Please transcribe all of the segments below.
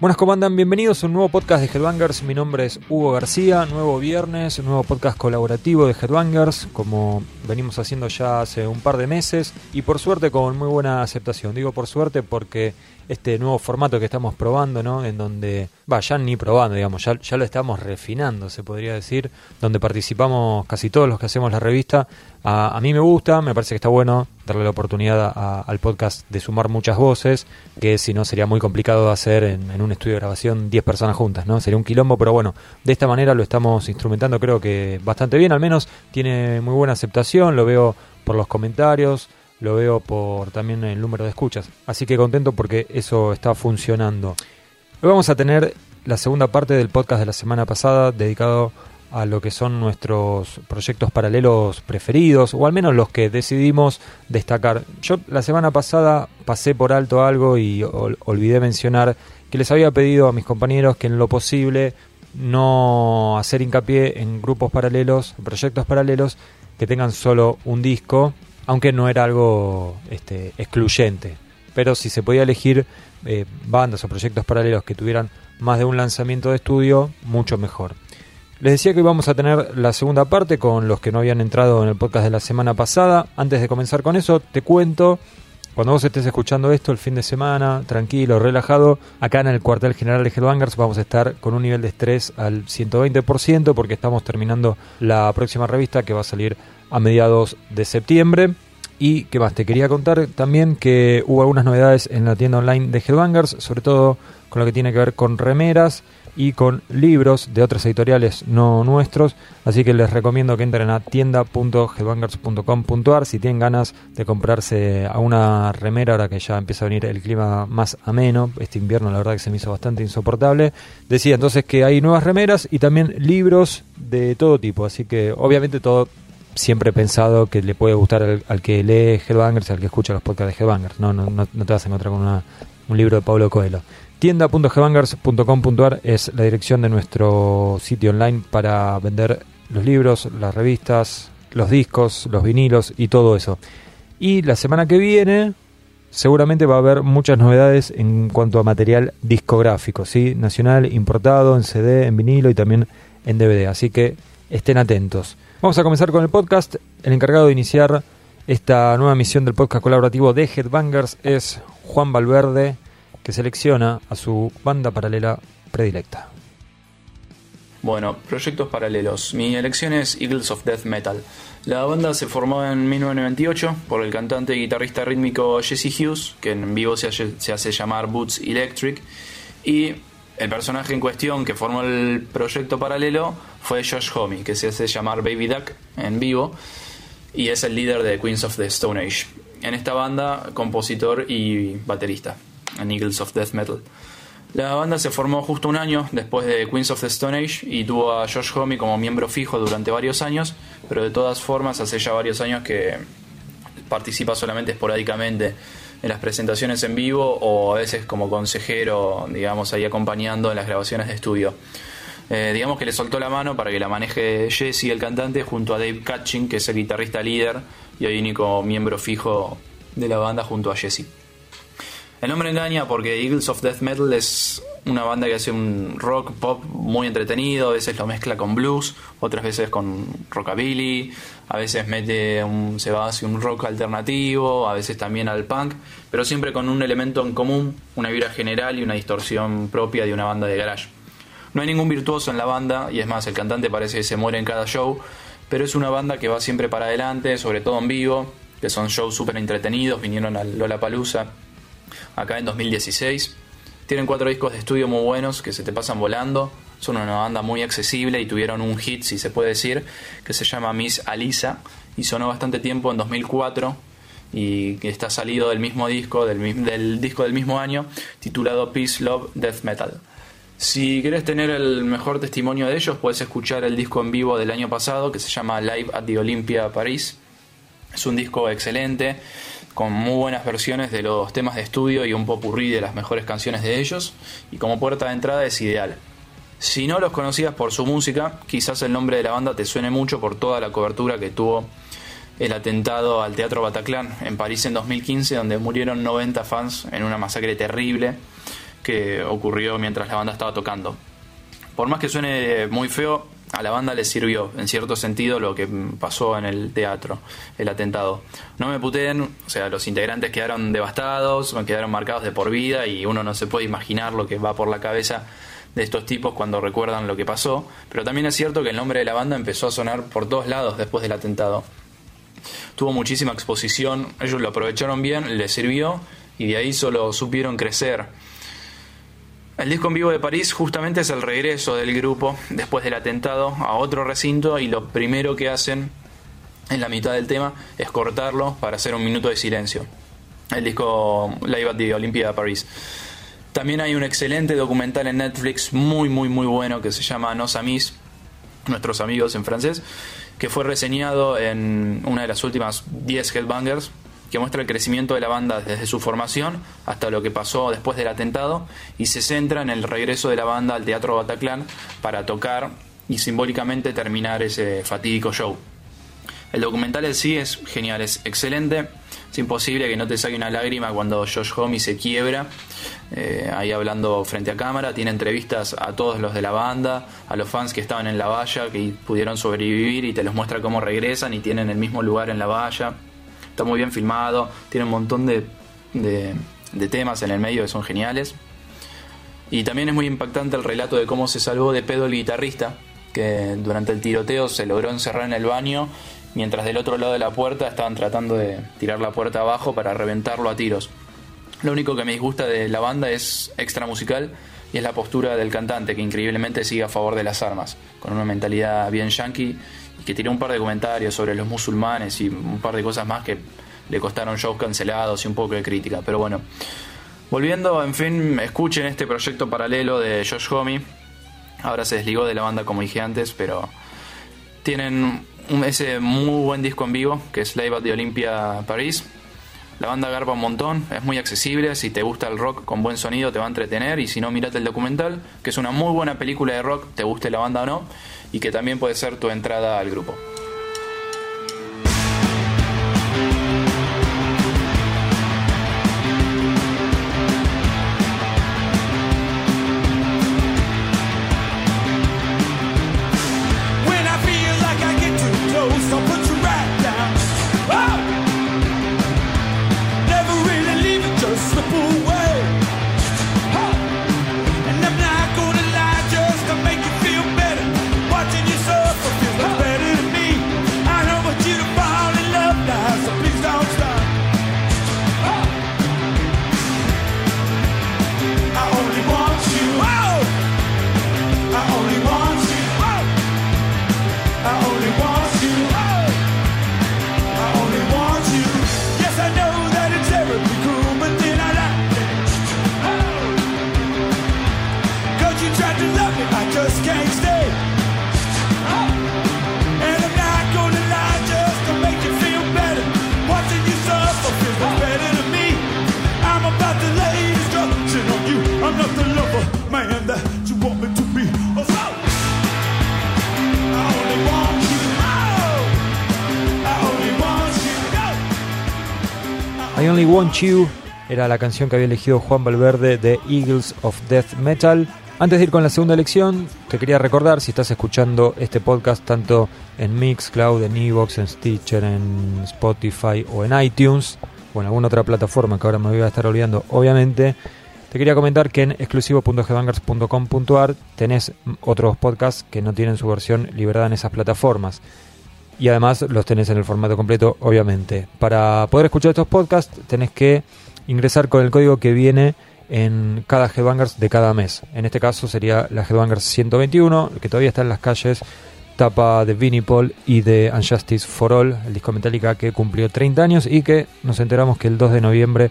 Buenas, ¿cómo andan? Bienvenidos a un nuevo podcast de Headbangers. Mi nombre es Hugo García, nuevo viernes, un nuevo podcast colaborativo de Headbangers, como venimos haciendo ya hace un par de meses y por suerte con muy buena aceptación. Digo por suerte porque este nuevo formato que estamos probando, ¿no? En donde, va, ya ni probando, digamos, ya, ya lo estamos refinando, se podría decir, donde participamos casi todos los que hacemos la revista. A, mí me gusta, me parece que está bueno darle la oportunidad a- al podcast de sumar muchas voces, que si no sería muy complicado hacer en, en un estudio de grabación 10 personas juntas, ¿no? Sería un quilombo, pero bueno, de esta manera lo estamos instrumentando creo que bastante bien, al menos tiene muy buena aceptación, lo veo por los comentarios, lo veo por también el número de escuchas. Así que contento porque eso está funcionando. Hoy vamos a tener la segunda parte del podcast de la semana pasada dedicado a lo que son nuestros proyectos paralelos preferidos, o al menos los que decidimos destacar. Yo la semana pasada pasé por alto algo y ol- olvidé mencionar que les había pedido a mis compañeros que en lo posible no hacer hincapié en grupos paralelos, proyectos paralelos que tengan solo un disco, aunque no era algo este, excluyente. Pero si se podía elegir eh, bandas o proyectos paralelos que tuvieran más de un lanzamiento de estudio, mucho mejor. Les decía que hoy vamos a tener la segunda parte con los que no habían entrado en el podcast de la semana pasada. Antes de comenzar con eso, te cuento, cuando vos estés escuchando esto el fin de semana, tranquilo, relajado, acá en el cuartel general de Hellbangers vamos a estar con un nivel de estrés al 120% porque estamos terminando la próxima revista que va a salir a mediados de septiembre. Y qué más, te quería contar también que hubo algunas novedades en la tienda online de Headbangers, sobre todo con lo que tiene que ver con remeras y con libros de otras editoriales no nuestros, así que les recomiendo que entren a tienda.headbangers.com.ar si tienen ganas de comprarse a una remera ahora que ya empieza a venir el clima más ameno, este invierno la verdad que se me hizo bastante insoportable. Decía entonces que hay nuevas remeras y también libros de todo tipo, así que obviamente todo siempre he pensado que le puede gustar al, que lee Headbangers al que escucha los podcasts de Headbangers. No, no, no, no te vas a encontrar con una- un libro de Pablo Coelho. Tienda.headbangers.com.ar es la dirección de nuestro sitio online para vender los libros, las revistas, los discos, los vinilos y todo eso. Y la semana que viene seguramente va a haber muchas novedades en cuanto a material discográfico, ¿sí? nacional, importado, en CD, en vinilo y también en DVD. Así que estén atentos. Vamos a comenzar con el podcast. El encargado de iniciar esta nueva misión del podcast colaborativo de Headbangers es Juan Valverde, que selecciona a su banda paralela predilecta. Bueno, proyectos paralelos. Mi elección es Eagles of Death Metal. La banda se formó en 1998 por el cantante y guitarrista rítmico Jesse Hughes, que en vivo se hace, llamar Boots Electric, y el personaje en cuestión que formó el proyecto paralelo fue Josh Homme, que se hace llamar Baby Duck en vivo, y es el líder de Queens of the Stone Age. En esta banda, compositor y baterista, en Eagles of Death Metal. La banda se formó justo un año después de Queens of the Stone Age y tuvo a Josh Homme como miembro fijo durante varios años, pero de todas formas hace ya varios años que participa solamente esporádicamente en las presentaciones en vivo o a veces como consejero, digamos, ahí acompañando en las grabaciones de estudio. Eh, digamos que le soltó la mano para que la maneje Jesse, el cantante, junto a Dave Catching, que es el guitarrista líder y hoy único miembro fijo de la banda junto a Jesse. El nombre engaña porque Eagles of Death Metal es una banda que hace un rock pop muy entretenido, a veces lo mezcla con blues, otras veces con rockabilly, a veces mete un, se va hacia un rock alternativo, a veces también al punk, pero siempre con un elemento en común, una vibra general y una distorsión propia de una banda de garage. No hay ningún virtuoso en la banda, y es más, el cantante parece que se muere en cada show, pero es una banda que va siempre para adelante, sobre todo en vivo, que son shows súper entretenidos, vinieron al Lollapalooza acá en 2016. Tienen cuatro discos de estudio muy buenos que se te pasan volando. Son una banda muy accesible y tuvieron un hit, si se puede decir, que se llama Miss Alisa y sonó bastante tiempo en 2004 y que está salido del mismo disco, del, disco del mismo año, titulado Peace, Love, Death Metal. Si querés tener el mejor testimonio de ellos, puedes escuchar el disco en vivo del año pasado que se llama Live at the Olympia París. Es un disco excelente, con muy buenas versiones de los temas de estudio y un popurrí de las mejores canciones de ellos, y como puerta de entrada es ideal. Si no los conocías por su música, quizás el nombre de la banda te suene mucho por toda la cobertura que tuvo el atentado al Teatro Bataclan en París en 2015, donde murieron 90 fans en una masacre terrible que ocurrió mientras la banda estaba tocando. Por más que suene muy feo, a la banda le sirvió, en cierto sentido, lo que pasó en el teatro, el atentado. No me puteen, o sea, los integrantes quedaron devastados, quedaron marcados de por vida y uno no se puede imaginar lo que va por la cabeza de estos tipos cuando recuerdan lo que pasó, pero también es cierto que el nombre de la banda empezó a sonar por todos lados después del atentado. Tuvo muchísima exposición, ellos lo aprovecharon bien, les sirvió y de ahí solo supieron crecer. El disco en vivo de París justamente es el regreso del grupo después del atentado a otro recinto y lo primero que hacen en la mitad del tema es cortarlo para hacer un minuto de silencio. El disco Live at the Olympia de París. También hay un excelente documental en Netflix muy muy muy bueno que se llama Nos Amis, nuestros amigos en francés, que fue reseñado en una de las últimas 10 Headbangers que muestra el crecimiento de la banda desde su formación hasta lo que pasó después del atentado y se centra en el regreso de la banda al Teatro Bataclan para tocar y simbólicamente terminar ese fatídico show. El documental en sí es genial, es excelente. Es imposible que no te saque una lágrima cuando Josh Homme se quiebra, eh, ahí hablando frente a cámara. Tiene entrevistas a todos los de la banda, a los fans que estaban en la valla, que pudieron sobrevivir y te los muestra cómo regresan y tienen el mismo lugar en la valla está muy bien filmado, tiene un montón de, de, temas en el medio que son geniales. Y también es muy impactante el relato de cómo se salvó de pedo el guitarrista, que durante el tiroteo se logró encerrar en el baño, mientras del otro lado de la puerta estaban tratando de tirar la puerta abajo para reventarlo a tiros. Lo único que me disgusta de la banda es extra musical y es la postura del cantante, que increíblemente sigue a favor de las armas, con una mentalidad bien yankee que tiró un par de comentarios sobre los musulmanes y un par de cosas más que le costaron shows cancelados y un poco de crítica. Pero bueno, volviendo, en fin, escuchen este proyecto paralelo de Josh Homme. Ahora se desligó de la banda, como dije antes, pero tienen ese muy buen disco en vivo que es Live at the Olympia París. La banda garba un montón, es muy accesible, si te gusta el rock con buen sonido te va a entretener y si no, mirate el documental, que es una muy buena película de rock, te guste la banda o no y que también puede ser tu entrada al grupo. Only Want You era la canción que había elegido Juan Valverde de Eagles of Death Metal. Antes de ir con la segunda elección, te quería recordar si estás escuchando este podcast tanto en Mixcloud, en Evox, en Stitcher, en Spotify o en iTunes o en alguna otra plataforma que ahora me voy a estar olvidando, obviamente. Te quería comentar que en exclusivo.headbangers.com.ar tenés otros podcasts que no tienen su versión liberada en esas plataformas y además los tenés en el formato completo, obviamente. Para poder escuchar estos podcasts tenés que ingresar con el código que viene en cada Headbangers de cada mes. En este caso sería la Headbangers 121, que todavía está en las calles, tapa de Vinnie Paul y de Unjustice for All, el disco Metallica que cumplió 30 años y que nos enteramos que el 2 de noviembre,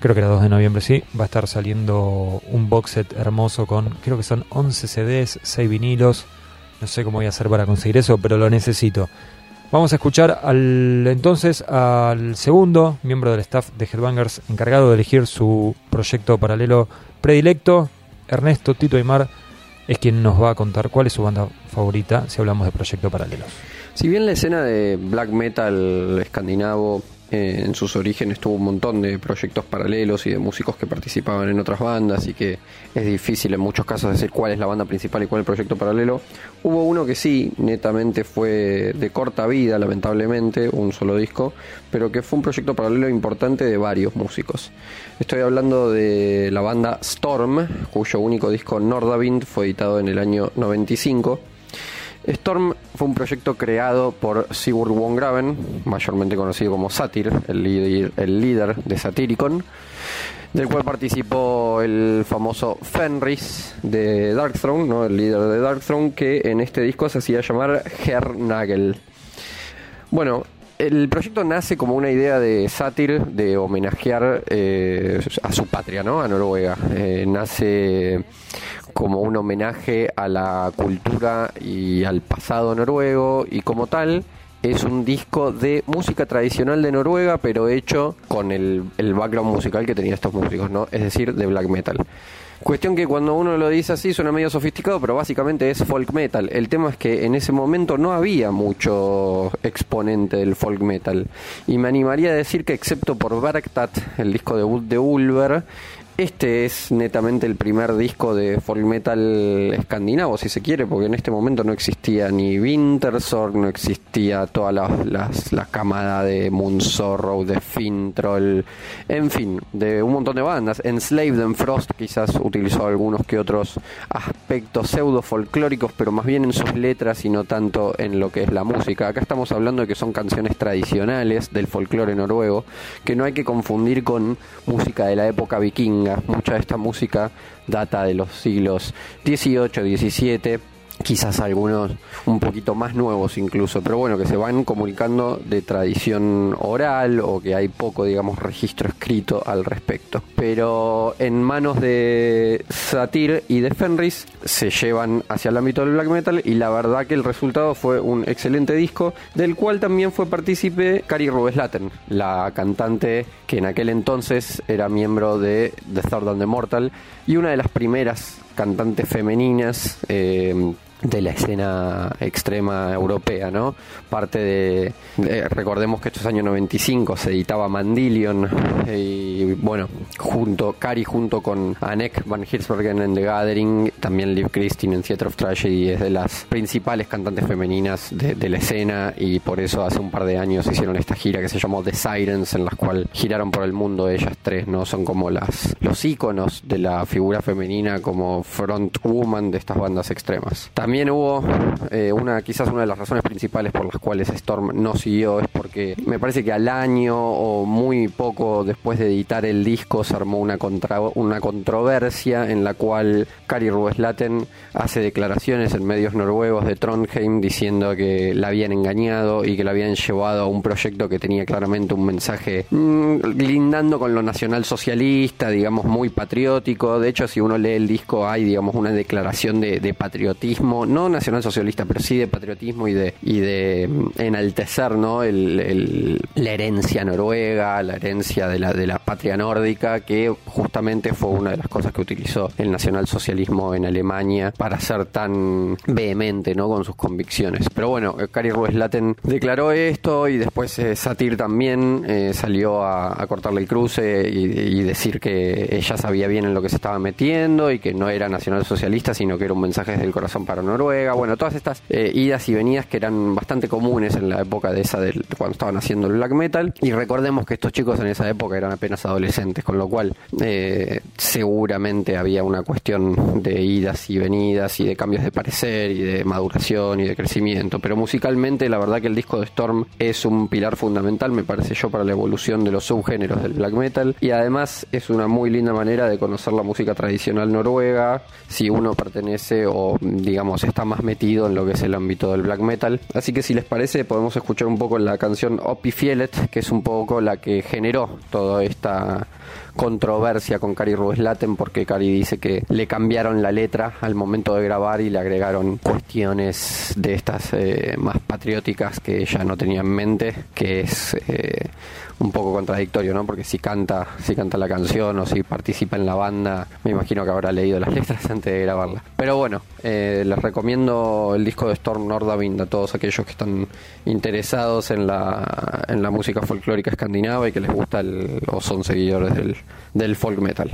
creo que era 2 de noviembre, sí, va a estar saliendo un box set hermoso con, creo que son 11 CDs, 6 vinilos. No sé cómo voy a hacer para conseguir eso, pero lo necesito. Vamos a escuchar al entonces al segundo miembro del staff de Headbangers encargado de elegir su proyecto paralelo predilecto. Ernesto Tito Aymar es quien nos va a contar cuál es su banda favorita si hablamos de proyecto paralelo. Si bien la escena de black metal escandinavo eh, en sus orígenes tuvo un montón de proyectos paralelos y de músicos que participaban en otras bandas y que es difícil en muchos casos decir cuál es la banda principal y cuál es el proyecto paralelo. Hubo uno que sí, netamente fue de corta vida, lamentablemente, un solo disco, pero que fue un proyecto paralelo importante de varios músicos. Estoy hablando de la banda Storm, cuyo único disco Nordavind fue editado en el año 95 Storm fue un proyecto creado por Sigurd Wongraven, mayormente conocido como Satyr, el líder, el líder de Satyricon, del cual participó el famoso Fenris de Darkthrone, ¿no? el líder de Darkthrone, que en este disco se hacía llamar Hernagel. Bueno, el proyecto nace como una idea de Satyr de homenajear eh, a su patria, ¿no? A Noruega. Eh, nace como un homenaje a la cultura y al pasado noruego y como tal es un disco de música tradicional de Noruega pero hecho con el, background musical que tenían estos músicos, ¿no? Es decir, de black metal. Cuestión que cuando uno lo dice así suena medio sofisticado, pero básicamente es folk metal. El tema es que en ese momento no había mucho exponente del folk metal. Y me animaría a decir que excepto por Bergtat, el disco debut de Ulver, este es netamente el primer disco de folk metal escandinavo, si se quiere, porque en este momento no existía ni Wintersorg, no existía toda la, la camada de Moonsorrow, de Fintroll, en fin, de un montón de bandas. Enslaved and Frost quizás utilizó algunos que otros aspectos pseudo folclóricos, pero más bien en sus letras y no tanto en lo que es la música. Acá estamos hablando de que son canciones tradicionales del folclore noruego, que no hay que confundir con música de la época vikinga Mucha de esta música data de los siglos XVIII, XVII, quizás algunos un poquito más nuevos incluso, pero bueno, que se van comunicando de tradición oral o que hay poco, digamos, registro escrito al respecto. Pero en manos de Satir y de Fenris se llevan hacia el ámbito del black metal y la verdad que el resultado fue un excelente disco del cual también fue partícipe Cari Rubeslaten, la cantante que en aquel entonces era miembro de The Third and the Mortal y una de las primeras cantantes femeninas eh, de la escena extrema europea, ¿no? Parte de, recordemos que estos años 95 se editaba Mandillion y bueno, junto Cari junto con Anek van Hirschbergen en The Gathering, también Liv Christine en Theater of Tragedy es de las principales cantantes femeninas de, la escena y por eso hace un par de años hicieron esta gira que se llamó The Sirens en la cual giraron por el mundo ellas tres, ¿no? Son como las los íconos de la figura femenina como front woman de estas bandas extremas. También hubo eh, una, quizás una de las razones principales por las cuales Storm no siguió es porque me parece que al año o muy poco después de editar el disco se armó una, contra, una controversia en la cual Kari Rueslaten hace declaraciones en medios noruegos de Trondheim diciendo que la habían engañado y que la habían llevado a un proyecto que tenía claramente un mensaje mm, lindando con lo nacional socialista, digamos muy patriótico. De hecho, si uno lee el disco hay digamos una declaración de, de patriotismo no nacional socialista, pero sí de patriotismo y de, y de mm, enaltecer ¿no? El, la herencia noruega, la herencia de la, de la patria nórdica, que justamente fue una de las cosas que utilizó el nacionalsocialismo en Alemania para ser tan vehemente ¿no? con sus convicciones. Pero bueno, Kari Rueslaten declaró esto y después eh, Satir también eh, salió a, cortarle el cruce y, y decir que ella sabía bien en lo que se estaba metiendo y que no era nacionalsocialista, sino que era un mensaje desde el corazón para Noruega bueno, todas estas eh, idas y venidas que eran bastante comunes en la época de esa del cuando estaban haciendo el black metal. Y recordemos que estos chicos en esa época eran apenas adolescentes, con lo cual eh, seguramente había una cuestión de idas y venidas y de cambios de parecer y de maduración y de crecimiento, pero musicalmente la verdad que el disco de Storm es un pilar fundamental, me parece yo, para la evolución de los subgéneros del black metal. Y además es una muy linda manera de conocer la música tradicional noruega si uno pertenece o digamos está más metido en lo que es el ámbito del black metal. Así que si les parece podemos escuchar un poco la canción Opie Fielet, que es un poco la que generó toda esta controversia con Cari Rueslaten porque Cari dice que le cambiaron la letra al momento de grabar y le agregaron cuestiones de estas eh, más patrióticas que ella no tenía en mente, que es eh, un poco contradictorio, ¿no? Porque si canta, si canta la canción o si participa en la banda, me imagino que habrá leído las letras antes de grabarla. Pero bueno, eh, les recomiendo el disco de Storm Nordavind a todos aquellos que están interesados en la, en la música folclórica escandinava y que les gusta el, o son seguidores del, del folk metal.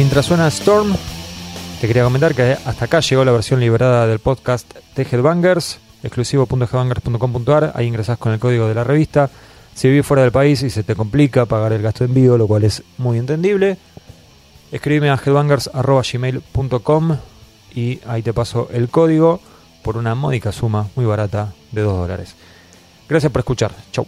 Mientras suena Storm, te quería comentar que hasta acá llegó la versión liberada del podcast de Headbangers, exclusivo.headbangers.com.ar. Ahí ingresás con el código de la revista. Si vivís fuera del país y se te complica pagar el gasto de envío, lo cual es muy entendible, escríbeme a headbangers.gmail.com y ahí te paso el código por una módica suma muy barata de 2 dólares. Gracias por escuchar. Chau.